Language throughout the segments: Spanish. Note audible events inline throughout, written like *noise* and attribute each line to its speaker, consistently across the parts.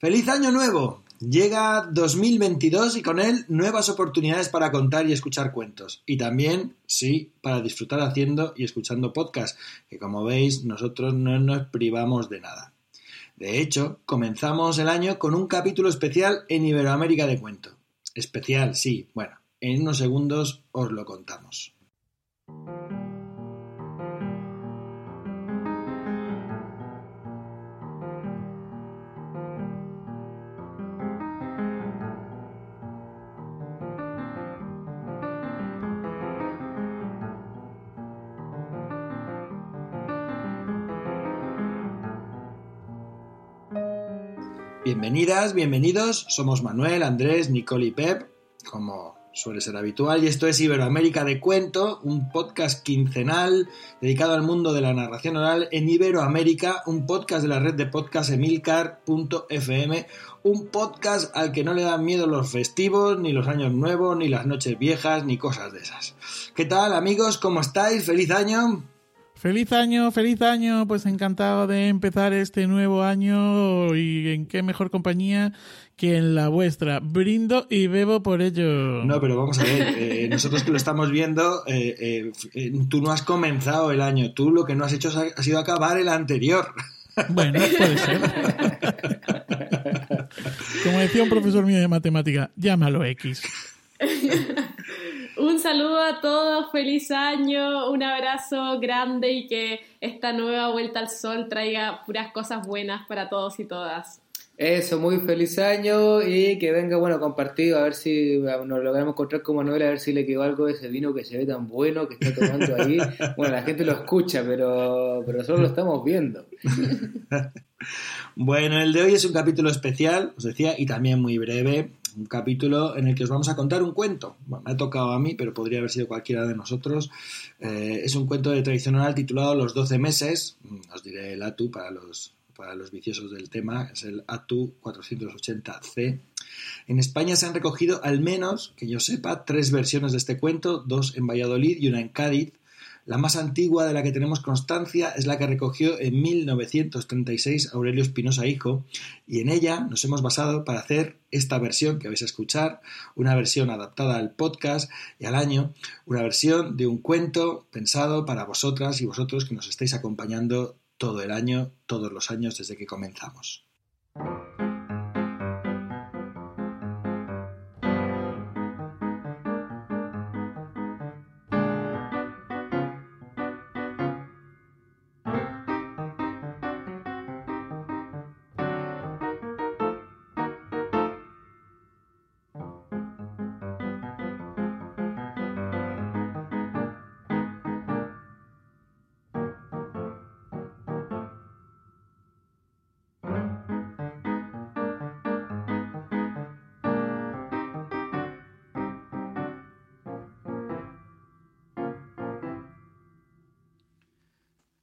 Speaker 1: ¡Feliz año nuevo! Llega 2022 y con él nuevas oportunidades para contar y escuchar cuentos. Y también, sí, para disfrutar haciendo y escuchando podcasts, que como veis nosotros no nos privamos de nada. De hecho, comenzamos el año con un capítulo especial en Iberoamérica de Cuento. Especial, sí, bueno, en unos segundos os lo contamos. Bienvenidas, bienvenidos. Somos Manuel, Andrés, Nicole y Pep, como suele ser habitual, y esto es Iberoamérica de Cuento, un podcast quincenal dedicado al mundo de la narración oral en Iberoamérica, un podcast de la red de podcast emilcar.fm, un podcast al que no le dan miedo los festivos, ni los años nuevos, ni las noches viejas, ni cosas de esas. ¿Qué tal amigos? ¿Cómo estáis? ¡Feliz año!
Speaker 2: Feliz año, feliz año, pues encantado de empezar este nuevo año y en qué mejor compañía que en la vuestra. Brindo y bebo por ello.
Speaker 1: No, pero vamos a ver, eh, nosotros que lo estamos viendo, eh, eh, tú no has comenzado el año, tú lo que no has hecho ha sido acabar el anterior.
Speaker 2: Bueno, puede ser. *laughs* Como decía un profesor mío de matemática, llámalo X. *laughs*
Speaker 3: Un saludo a todos, feliz año, un abrazo grande y que esta nueva vuelta al sol traiga puras cosas buenas para todos y todas.
Speaker 4: Eso, muy feliz año y que venga, bueno, compartido, a ver si nos logramos encontrar con Manuel, a ver si le quedó algo de ese vino que se ve tan bueno que está tomando ahí. *laughs* Bueno, la gente lo escucha, pero, pero nosotros lo estamos viendo. *laughs*
Speaker 1: Bueno, el de hoy es un capítulo especial, os decía, y también muy breve un capítulo en el que os vamos a contar un cuento. me ha tocado a mí, pero podría haber sido cualquiera de nosotros. Eh, es un cuento de tradición oral titulado Los 12 meses. Mm, os diré el ATU para los, para los viciosos del tema. Es el ATU 480C. En España se han recogido al menos, que yo sepa, tres versiones de este cuento, dos en Valladolid y una en Cádiz. La más antigua de la que tenemos constancia es la que recogió en 1936 Aurelio Espinosa Hijo y en ella nos hemos basado para hacer esta versión que vais a escuchar, una versión adaptada al podcast y al año, una versión de un cuento pensado para vosotras y vosotros que nos estáis acompañando todo el año, todos los años desde que comenzamos.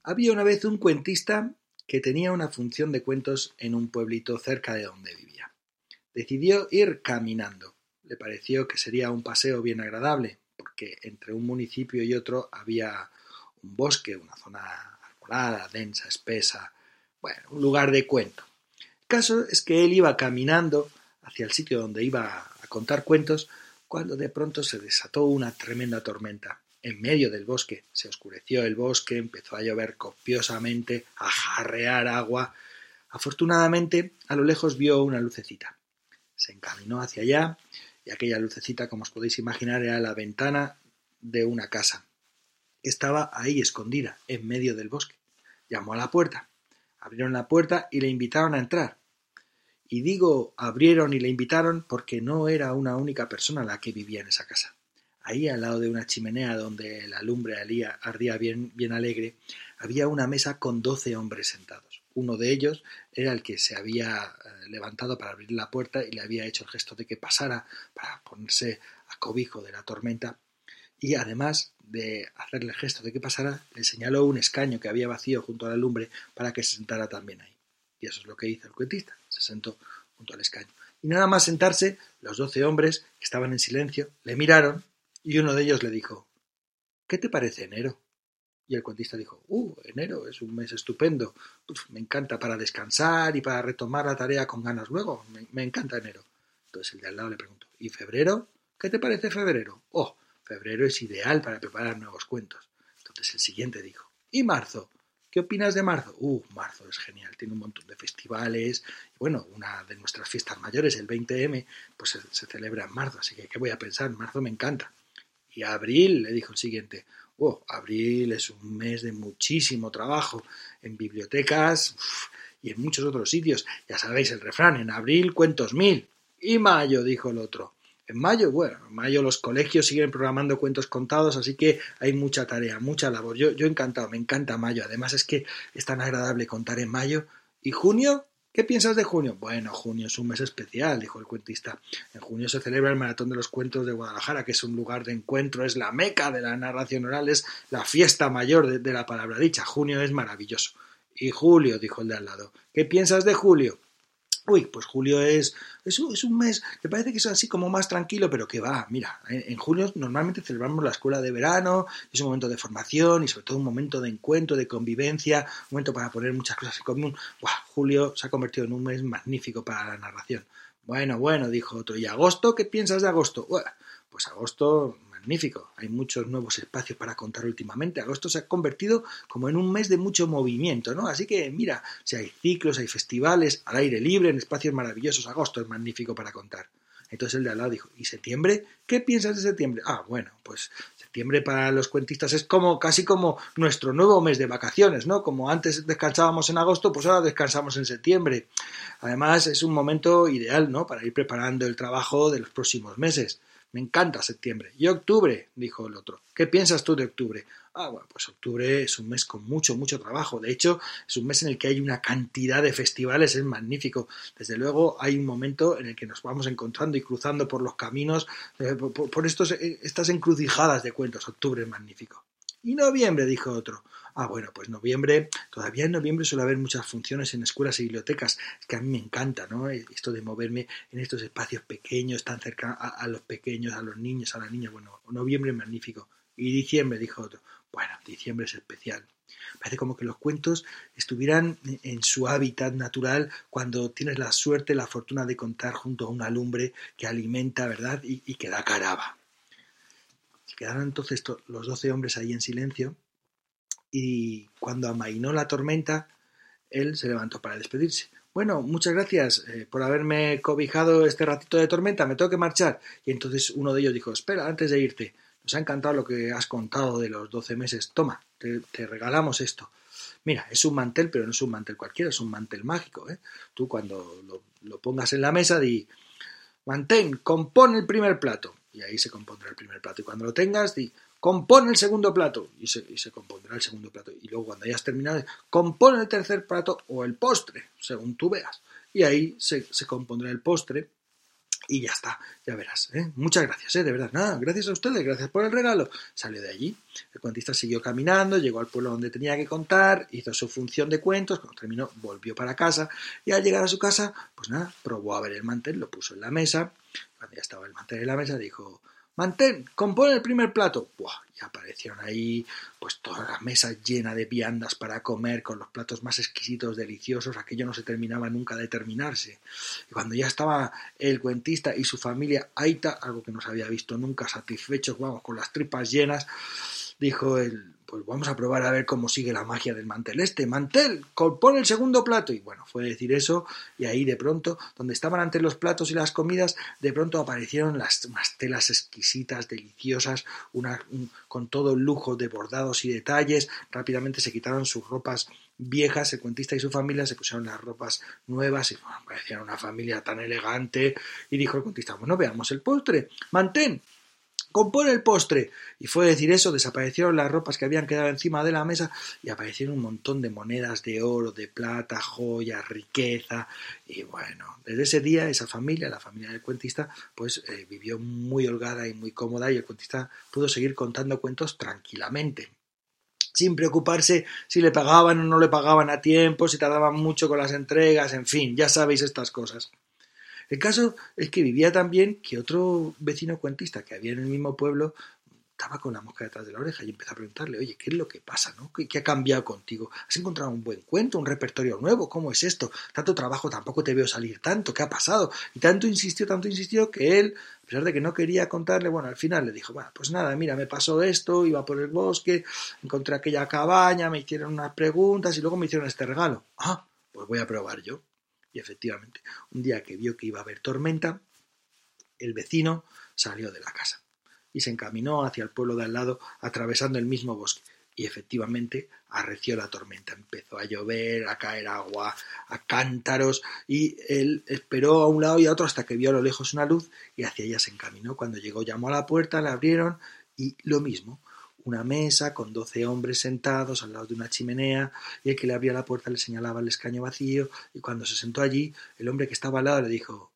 Speaker 1: Había una vez un cuentista que tenía una función de cuentos en un pueblito cerca de donde vivía. Decidió ir caminando. Le pareció que sería un paseo bien agradable, porque entre un municipio y otro había un bosque, una zona arbolada, densa, espesa, bueno, un lugar de cuento. El caso es que él iba caminando hacia el sitio donde iba a contar cuentos cuando de pronto se desató una tremenda tormenta en medio del bosque. Se oscureció el bosque, empezó a llover copiosamente, a jarrear agua. Afortunadamente, a lo lejos vio una lucecita. Se encaminó hacia allá y aquella lucecita, como os podéis imaginar, era la ventana de una casa. Estaba ahí escondida, en medio del bosque. Llamó a la puerta. Abrieron la puerta y le invitaron a entrar. Y digo abrieron y le invitaron porque no era una única persona la que vivía en esa casa. Ahí, al lado de una chimenea donde la lumbre ardía bien, bien alegre, había una mesa con doce hombres sentados. Uno de ellos era el que se había eh, levantado para abrir la puerta y le había hecho el gesto de que pasara para ponerse a cobijo de la tormenta. Y además de hacerle el gesto de que pasara, le señaló un escaño que había vacío junto a la lumbre para que se sentara también ahí. Y eso es lo que hizo el cuentista. Se sentó junto al escaño. Y nada más sentarse, los doce hombres, que estaban en silencio, le miraron y uno de ellos le dijo ¿Qué te parece enero? Y el cuentista dijo, uh, enero es un mes estupendo, Uf, me encanta para descansar y para retomar la tarea con ganas luego, me, encanta enero. Entonces el de al lado le preguntó, ¿y febrero? ¿Qué te parece febrero? Oh, febrero es ideal para preparar nuevos cuentos. Entonces el siguiente dijo, ¿y marzo? ¿Qué opinas de marzo? Uh, marzo es genial, tiene un montón de festivales. Bueno, una de nuestras fiestas mayores, el 20M, pues se, se, celebra en marzo, así que ¿qué voy a pensar? Marzo me encanta. Y abril, le dijo el siguiente, oh, abril es un mes de muchísimo trabajo en bibliotecas y en muchos otros sitios. Ya sabéis el refrán, en abril cuentos mil. Y mayo, dijo el otro. En mayo, bueno, en mayo los colegios siguen programando cuentos contados, así que hay mucha tarea, mucha labor. Yo, yo encantado, me encanta mayo. Además es que es tan agradable contar en mayo. ¿Y junio? ¿Qué piensas de junio? Bueno, junio es un mes especial, dijo el cuentista. En junio se celebra el Maratón de los Cuentos de Guadalajara, que es un lugar de encuentro, es la meca de la narración oral, es la fiesta mayor de, de la palabra dicha. Junio es maravilloso. Y julio, dijo el de al lado. ¿Qué piensas de julio? Uy, pues julio es, es, es, un mes que parece que es así como más tranquilo, pero que va, mira, en, julio normalmente celebramos la escuela de verano, es un momento de formación y sobre todo un momento de encuentro, de convivencia, un momento para poner muchas cosas en común. Buah, julio se ha convertido en un mes magnífico para la narración. Bueno, bueno, dijo otro. ¿Y agosto? ¿Qué piensas de agosto? Pues agosto magnífico. Hay muchos nuevos espacios para contar últimamente. Agosto se ha convertido como en un mes de mucho movimiento, ¿no? Así que mira, si hay ciclos, hay festivales, al aire libre, en espacios maravillosos, agosto es magnífico para contar. Entonces el de al lado dijo, ¿y septiembre? ¿Qué piensas de septiembre? Ah, bueno, pues septiembre para los cuentistas es como casi como nuestro nuevo mes de vacaciones, ¿no? Como antes descansábamos en agosto, pues ahora descansamos en septiembre. Además es un momento ideal, ¿no? Para ir preparando el trabajo de los próximos meses. Me encanta septiembre. Y octubre, dijo el otro. ¿Qué piensas tú de octubre? Ah, bueno, pues octubre es un mes con mucho, mucho trabajo. De hecho, es un mes en el que hay una cantidad de festivales, es magnífico. Desde luego, hay un momento en el que nos vamos encontrando y cruzando por los caminos, eh, por, por estos, eh, estas encrucijadas de cuentos. Octubre es magnífico. Y noviembre, dijo otro. Ah, bueno, pues noviembre, todavía en noviembre suele haber muchas funciones en escuelas y bibliotecas, es que a mí me encanta, ¿no? Esto de moverme en estos espacios pequeños, tan cerca a, a los pequeños, a los niños, a las niñas, bueno, noviembre es magnífico. Y diciembre, dijo otro. Bueno, diciembre es especial. Parece como que los cuentos estuvieran en su hábitat natural cuando tienes la suerte, la fortuna de contar junto a una lumbre que alimenta, ¿verdad? Y, y que da caraba. Quedaron entonces los doce hombres ahí en silencio y cuando amainó la tormenta, él se levantó para despedirse. Bueno, muchas gracias eh, por haberme cobijado este ratito de tormenta, me tengo que marchar. Y entonces uno de ellos dijo, espera, antes de irte, nos ha encantado lo que has contado de los doce meses, toma, te, regalamos esto. Mira, es un mantel, pero no es un mantel cualquiera, es un mantel mágico. ¿eh? Tú cuando lo, lo pongas en la mesa, di, mantén, compón el primer plato. Y ahí se compondrá el primer plato. Y cuando lo tengas, di, compone el segundo plato y se, y se, compondrá el segundo plato. Y luego cuando hayas terminado, compone el tercer plato o el postre, según tú veas. Y ahí se, se compondrá el postre y ya está, ya verás. ¿eh? Muchas gracias, ¿eh? de verdad. Nada, gracias a ustedes, gracias por el regalo. Salió de allí. El cuentista siguió caminando, llegó al pueblo donde tenía que contar, hizo su función de cuentos, cuando terminó volvió para casa y al llegar a su casa, pues nada, probó a ver el mantel, lo puso en la mesa. Cuando ya estaba el mantel en la mesa, dijo, Mantén, compone el primer plato. Buah, y aparecieron ahí pues todas las mesas llenas de viandas para comer con los platos más exquisitos, deliciosos. Aquello no se terminaba nunca de terminarse. Y cuando ya estaba el cuentista y su familia Aita, algo que no se había visto nunca, satisfechos, vamos, con las tripas llenas, dijo él, pues vamos a probar a ver cómo sigue la magia del mantel este. Mantel, compone el segundo plato. Y bueno, fue decir eso y ahí de pronto, donde estaban ante los platos y las comidas, de pronto aparecieron las unas telas exquisitas, deliciosas, una, un, con todo el lujo de bordados y detalles. Rápidamente se quitaron sus ropas viejas, el cuentista y su familia se pusieron las ropas nuevas y bueno, parecían una familia tan elegante. Y dijo el cuentista, bueno, veamos el postre. Mantén, compone el postre. Y fue decir eso, desaparecieron las ropas que habían quedado encima de la mesa y aparecieron un montón de monedas de oro, de plata, joyas, riqueza. Y bueno, desde ese día esa familia, la familia del cuentista, pues eh, vivió muy holgada y muy cómoda y el cuentista pudo seguir contando cuentos tranquilamente sin preocuparse si le pagaban o no le pagaban a tiempo, si tardaban mucho con las entregas, en fin, ya sabéis estas cosas. El caso es que vivía también que otro vecino cuentista que había en el mismo pueblo estaba con la mosca detrás de la oreja y empecé a preguntarle, oye, ¿qué es lo que pasa? ¿no? ¿Qué, ¿Qué, ha cambiado contigo? ¿Has encontrado un buen cuento, un repertorio nuevo? ¿Cómo es esto? Tanto trabajo, tampoco te veo salir tanto, ¿qué ha pasado? Y tanto insistió, tanto insistió que él, a pesar de que no quería contarle, bueno, al final le dijo, bueno, pues nada, mira, me pasó esto, iba por el bosque, encontré aquella cabaña, me hicieron unas preguntas y luego me hicieron este regalo. Ah, pues voy a probar yo. Efectivamente, un día que vio que iba a haber tormenta, el vecino salió de la casa y se encaminó hacia el pueblo de al lado atravesando el mismo bosque. Y efectivamente arreció la tormenta. Empezó a llover, a caer agua, a cántaros, y él esperó a un lado y a otro hasta que vio a lo lejos una luz y hacia ella se encaminó. Cuando llegó llamó a la puerta, la abrieron y lo mismo. Una mesa con doce hombres sentados al lado de una chimenea, y el que le abría la puerta le señalaba el escaño vacío, y cuando se sentó allí, el hombre que estaba al lado le dijo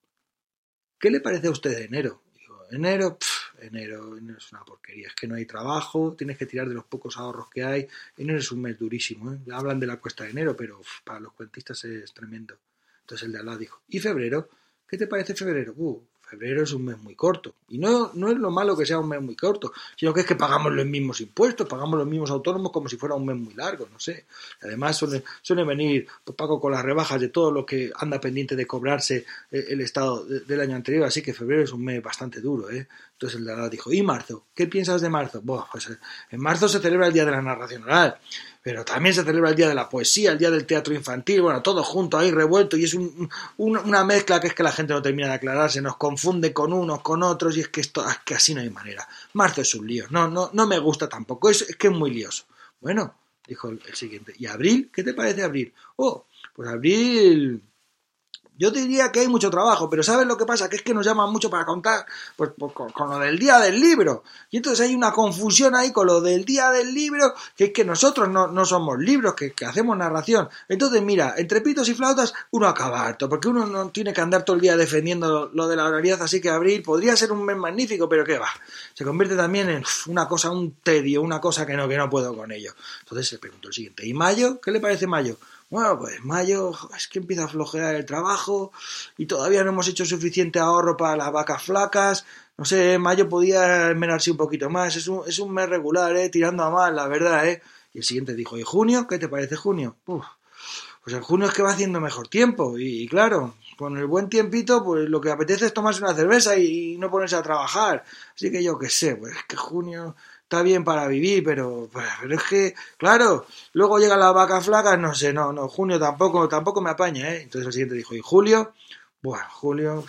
Speaker 1: ¿Qué le parece a usted de enero? Enero, pff, enero, enero es una porquería, es que no hay trabajo, tienes que tirar de los pocos ahorros que hay, enero es un mes durísimo, ¿eh? hablan de la cuesta de enero, pero para los cuentistas es tremendo. Entonces el de al lado dijo, ¿y febrero? ¿Qué te parece febrero? Uh, febrero es un mes muy corto. Y no, no es lo malo que sea un mes muy corto, sino que es que pagamos los mismos impuestos, pagamos los mismos autónomos como si fuera un mes muy largo, no sé. Además suele, suele venir, pues con las rebajas de todo lo que anda pendiente de cobrarse el Estado del año anterior, así que febrero es un mes bastante duro, ¿eh? Entonces el de al dijo, ¿y marzo? ¿Qué piensas de marzo? Pues en marzo se celebra el Día de la Narración Oral pero también se celebra el Día de la Poesía, el Día del Teatro Infantil, bueno, todo junto ahí revuelto y es un, una mezcla que es que la gente no termina de aclararse, nos confunde con unos, con otros y es que, esto, es que así no hay manera. Marzo es un lío, no, no, no me gusta tampoco, es, es que es muy lioso. Bueno, dijo el, el siguiente, ¿y abril? ¿Qué te parece abril? Oh, pues abril yo diría que hay mucho trabajo, pero ¿sabes lo que pasa? Que es que nos llaman mucho para contar pues, pues con, lo del día del libro. Y entonces hay una confusión ahí con lo del día del libro, que es que nosotros no, no somos libros, que, que, hacemos narración. Entonces, mira, entre pitos y flautas uno acaba harto, porque uno no tiene que andar todo el día defendiendo lo, de la oralidad, así que abril podría ser un mes magnífico, pero ¿qué va? Se convierte también en una cosa, un tedio, una cosa que no, que no puedo con ello. Entonces se preguntó el siguiente, ¿y mayo? ¿Qué le parece mayo? Bueno, pues mayo es que empieza a flojear el trabajo y todavía no hemos hecho suficiente ahorro para las vacas flacas. No sé, mayo podía esmerarse un poquito más. Es un, es un mes regular, ¿eh? Tirando a mal, la verdad, ¿eh? Y el siguiente dijo, ¿y junio? ¿Qué te parece junio? Uf, pues en junio es que va haciendo mejor tiempo. Y, y, claro, con el buen tiempito, pues lo que apetece es tomarse una cerveza y, y no ponerse a trabajar. Así que yo qué sé, pues es que junio está bien para vivir, pero, pero es que, claro, luego llegan las vacas flacas, no sé, no, no, junio tampoco, tampoco me apaña, ¿eh? Entonces el siguiente dijo, ¿y julio? Bueno, julio,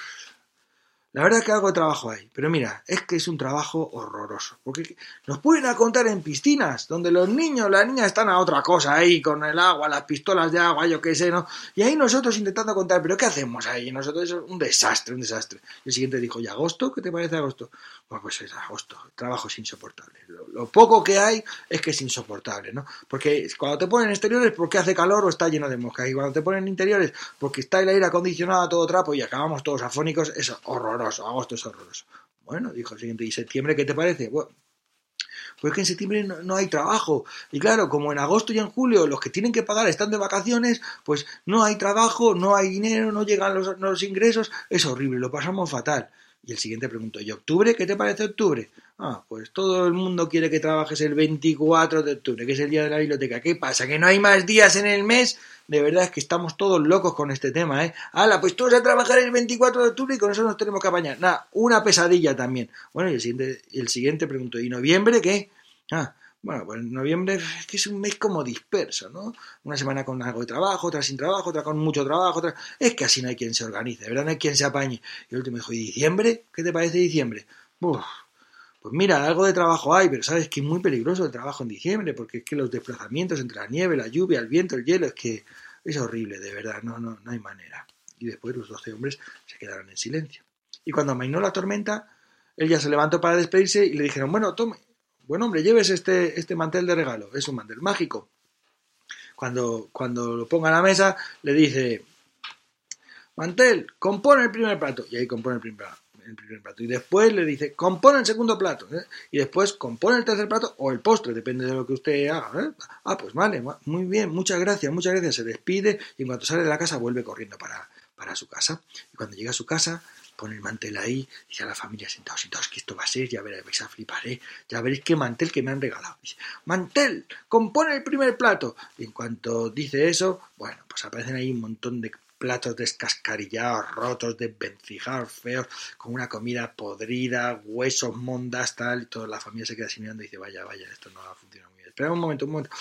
Speaker 1: la verdad es que algo trabajo hay, pero mira, es que es un trabajo horroroso, porque nos pueden contar en piscinas, donde los niños, las niñas están a otra cosa ahí, con el agua, las pistolas de agua, yo qué sé, ¿no? Y ahí nosotros intentando contar, pero ¿qué hacemos ahí? Nosotros es un desastre, un desastre. Y el siguiente dijo, ¿y agosto? ¿Qué te parece agosto? Bueno, pues es agosto, el trabajo es insoportable. Lo, lo, poco que hay es que es insoportable, ¿no? Porque cuando te ponen exteriores porque hace calor o está lleno de moscas, y cuando te ponen interiores porque está el aire acondicionado a todo trapo y acabamos todos afónicos, es horroroso horroroso, agosto es horroroso. Bueno, dijo el siguiente, ¿y septiembre qué te parece? Bueno, pues que en septiembre no, no, hay trabajo. Y claro, como en agosto y en julio los que tienen que pagar están de vacaciones, pues no hay trabajo, no hay dinero, no llegan los, los ingresos, es horrible, lo pasamos fatal. Y el siguiente preguntó, ¿y octubre? ¿Qué te parece octubre? Ah, pues todo el mundo quiere que trabajes el 24 de octubre, que es el día de la biblioteca. ¿Qué pasa? ¿Que no hay más días en el mes? De verdad es que estamos todos locos con este tema, ¿eh? ¡Hala! Pues todos a trabajar el 24 de octubre y con eso nos tenemos que apañar. Nada, una pesadilla también. Bueno, y el siguiente, el siguiente preguntó, ¿y noviembre qué? Ah, bueno, pues noviembre es que es un mes como disperso, ¿no? Una semana con algo de trabajo, otra sin trabajo, otra con mucho trabajo, otra... Es que así no hay quien se organice, ¿verdad? No hay quien se apañe. Y el último dijo, ¿y diciembre? ¿Qué te parece diciembre? Uf, pues mira, algo de trabajo hay, pero sabes que es muy peligroso el trabajo en diciembre, porque es que los desplazamientos entre la nieve, la lluvia, el viento, el hielo, es que es horrible, de verdad, no, no, no hay manera. Y después los doce hombres se quedaron en silencio. Y cuando amainó la tormenta, él ya se levantó para despedirse y le dijeron, bueno, tome, buen hombre, lleves este, este mantel de regalo, es un mantel mágico. Cuando, cuando lo ponga a la mesa, le dice, mantel, compone el primer plato. Y ahí compone el primer, el primer plato. Y después le dice, compone el segundo plato. ¿eh? Y después compone el tercer plato o el postre, depende de lo que usted haga. ¿eh? Ah, pues vale, muy bien, muchas gracias, muchas gracias. Se despide y en cuanto sale de la casa vuelve corriendo para, para su casa. Y cuando llega a su casa, pone el mantel ahí, dice a la familia sentados, sentados, que esto va a ser, ya veréis, vais a flipar, ¿eh? ya veréis qué mantel que me han regalado. Dice, mantel, compone el primer plato. Y en cuanto dice eso, bueno, pues aparecen ahí un montón de platos descascarillados, rotos, desvencijados, feos, con una comida podrida, huesos, mondas, tal, y toda la familia se queda así mirando y dice, vaya, vaya, esto no va a funcionar. Espera un momento, un momento.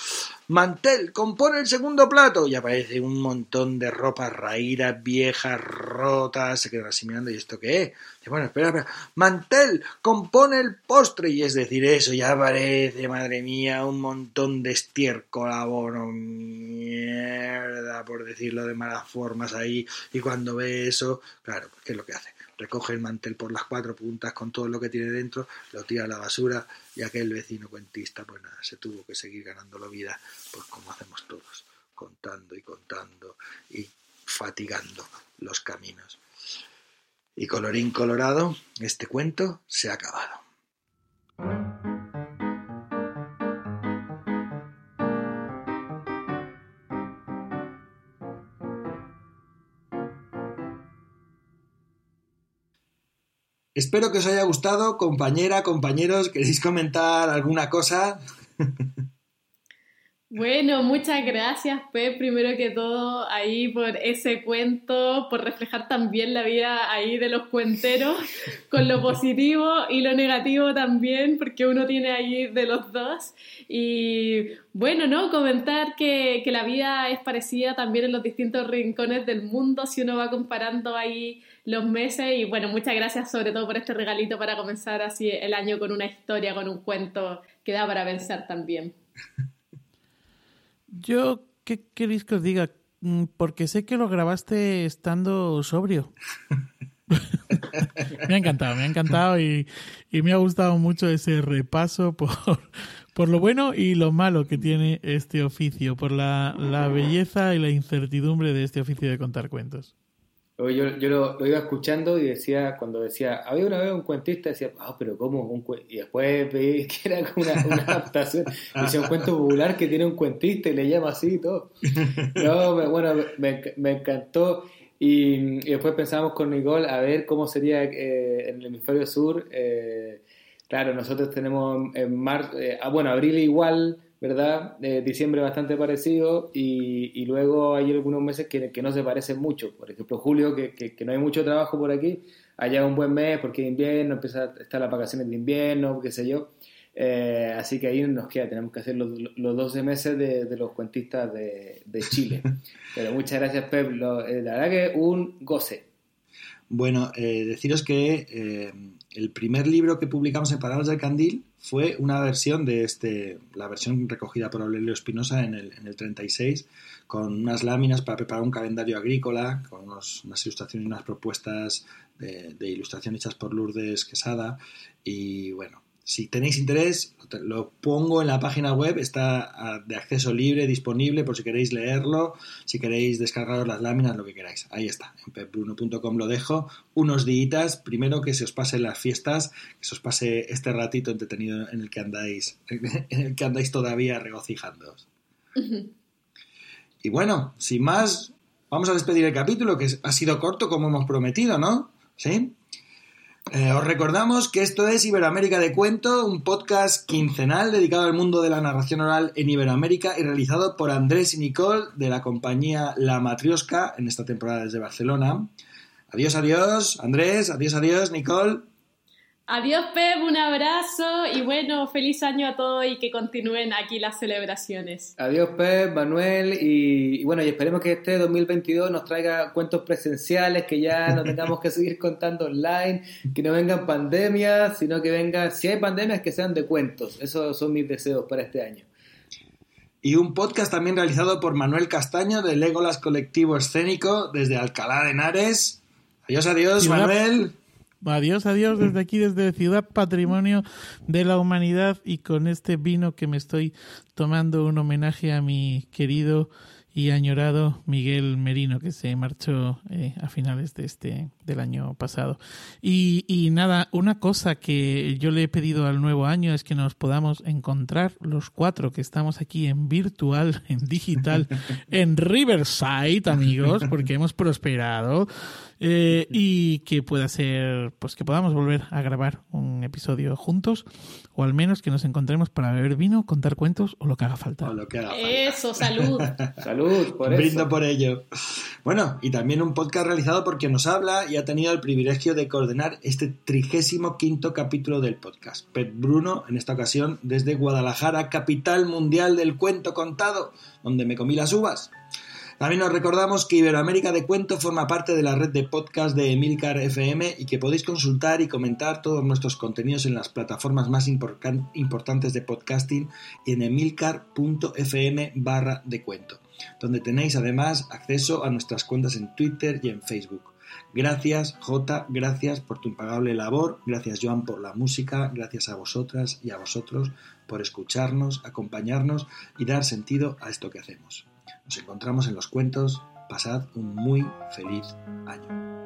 Speaker 1: Mantel, compone el segundo plato. Y aparece un montón de ropas raídas, viejas, rotas, se quedan así mirando, ¿y esto qué es? Bueno, espera, espera. Mantel, compone el postre. Y es decir, eso ya aparece, madre mía, un montón de estiércol, abono, por decirlo de malas formas ahí. Y cuando ve eso, claro, ¿qué es lo que hace? Recoge el mantel por las cuatro puntas con todo lo que tiene dentro, lo tira a la basura y aquel vecino cuentista, pues nada, se tuvo que seguir ganando la vida, pues como hacemos todos, contando y contando y fatigando los caminos. Y colorín colorado, este cuento se ha acabado. Espero que os haya gustado, compañera, compañeros. ¿Queréis comentar alguna cosa? *laughs*
Speaker 3: Bueno, muchas gracias, Pep, primero que todo, ahí por ese cuento, por reflejar también la vida ahí de los cuenteros, con lo positivo y lo negativo también, porque uno tiene ahí de los dos. Y bueno, ¿no? Comentar que, que la vida es parecida también en los distintos rincones del mundo, si uno va comparando ahí los meses. Y bueno, muchas gracias sobre todo por este regalito para comenzar así el año con una historia, con un cuento que da para pensar también.
Speaker 2: Yo, ¿qué queréis que os diga? Mm, porque sé que lo grabaste estando sobrio. *laughs* me ha encantado, me ha encantado y, y, me ha gustado mucho ese repaso por, por lo bueno y lo malo que tiene este oficio, por la, la belleza y la incertidumbre de este oficio de contar cuentos.
Speaker 4: Yo, yo lo, iba escuchando y decía, cuando decía, había una vez un cuentista, decía, ah, pero ¿cómo? Un y después pedí *laughs* que era como una, una adaptación. Decía un cuento popular que tiene un cuentista y le llama así y todo. *laughs* No, bueno, me, me encantó. Y, después pensamos con Nicole a ver cómo sería eh, en el hemisferio sur. Eh, claro, nosotros tenemos en marzo, eh, ah, bueno, abril igual ¿verdad? Eh, diciembre bastante parecido y, y, luego hay algunos meses que, que, no se parecen mucho. Por ejemplo, julio, que, que, no hay mucho trabajo por aquí, allá un buen mes porque es invierno, empieza a estar las vacaciones de invierno, qué sé yo. Eh, así que ahí nos queda, tenemos que hacer los, los 12 meses de, de los cuentistas de, de, Chile. *laughs* Pero muchas gracias, Pep. Lo, eh, la verdad que un goce.
Speaker 1: Bueno, deciros que el primer libro que publicamos en Palabras del Candil fue una versión de este, la versión recogida por Aurelio Espinosa en el, en el 36, con unas láminas para preparar un calendario agrícola, con unos, unas ilustraciones y unas propuestas de, de, ilustración hechas por Lourdes Quesada. Y bueno, si tenéis interés, lo pongo en la página web, está de acceso libre, disponible por si queréis leerlo, si queréis descargaros las láminas, lo que queráis. Ahí está, en pepbruno.com lo dejo. Unos días, primero que se os pase las fiestas, que se os pase este ratito entretenido en el que andáis, *laughs* en el que andáis todavía regocijándoos. Y bueno, sin más, vamos a despedir el capítulo, que ha sido corto como hemos prometido, ¿no? ¿Sí? Eh, os recordamos que esto es Iberoamérica de Cuento, un podcast quincenal dedicado al mundo de la narración oral en Iberoamérica y realizado por Andrés y Nicole de la compañía La Matriosca en esta temporada desde Barcelona. Adiós, adiós, Andrés, adiós, adiós, Nicole.
Speaker 3: Adiós, Pep, un abrazo y bueno, feliz año a todos y que continúen aquí las celebraciones.
Speaker 4: Adiós, Pep, Manuel, y, y, bueno, y esperemos que este 2022 nos traiga cuentos presenciales, que ya no tengamos que seguir contando online, que no vengan pandemias, sino que vengan, si hay pandemias, que sean de cuentos. Esos son mis deseos para este año.
Speaker 1: Y un podcast también realizado por Manuel Castaño de Legolas Colectivo Escénico desde Alcalá de Henares. Adiós, adiós, Manuel.
Speaker 2: Adiós, adiós desde aquí, desde Ciudad Patrimonio de la Humanidad y con este vino que me estoy tomando un homenaje a mi querido y añorado Miguel Merino, que se marchó eh, a finales de este del año pasado. Y, y nada, una cosa que yo le he pedido al nuevo año es que nos podamos encontrar los cuatro que estamos aquí en virtual, en digital, *laughs* en Riverside, amigos, porque hemos prosperado. Eh, y que pueda ser, pues que podamos volver a grabar un episodio juntos, o al menos que nos encontremos para beber vino, contar cuentos o lo que haga falta.
Speaker 1: O lo que haga falta.
Speaker 3: Eso, salud. *laughs*
Speaker 4: Salud, por
Speaker 1: Brindo
Speaker 4: eso.
Speaker 1: por ello. Bueno, y también un podcast realizado por quien nos habla y ha tenido el privilegio de coordinar este trigésimo quinto capítulo del podcast. Pep Bruno, en esta ocasión desde Guadalajara, capital mundial del cuento contado, donde me comí las uvas. También nos recordamos que Iberoamérica de Cuento forma parte de la red de podcast de Emilcar FM y que podéis consultar y comentar todos nuestros contenidos en las plataformas más importantes de podcasting y en emilcar.fm barra de cuento, donde tenéis además acceso a nuestras cuentas en Twitter y en Facebook. Gracias, Jota, gracias por tu impagable labor, gracias, Joan, por la música, gracias a vosotras y a vosotros por escucharnos, acompañarnos y dar sentido a esto que hacemos. Nos encontramos en los cuentos. Pasad un muy feliz año.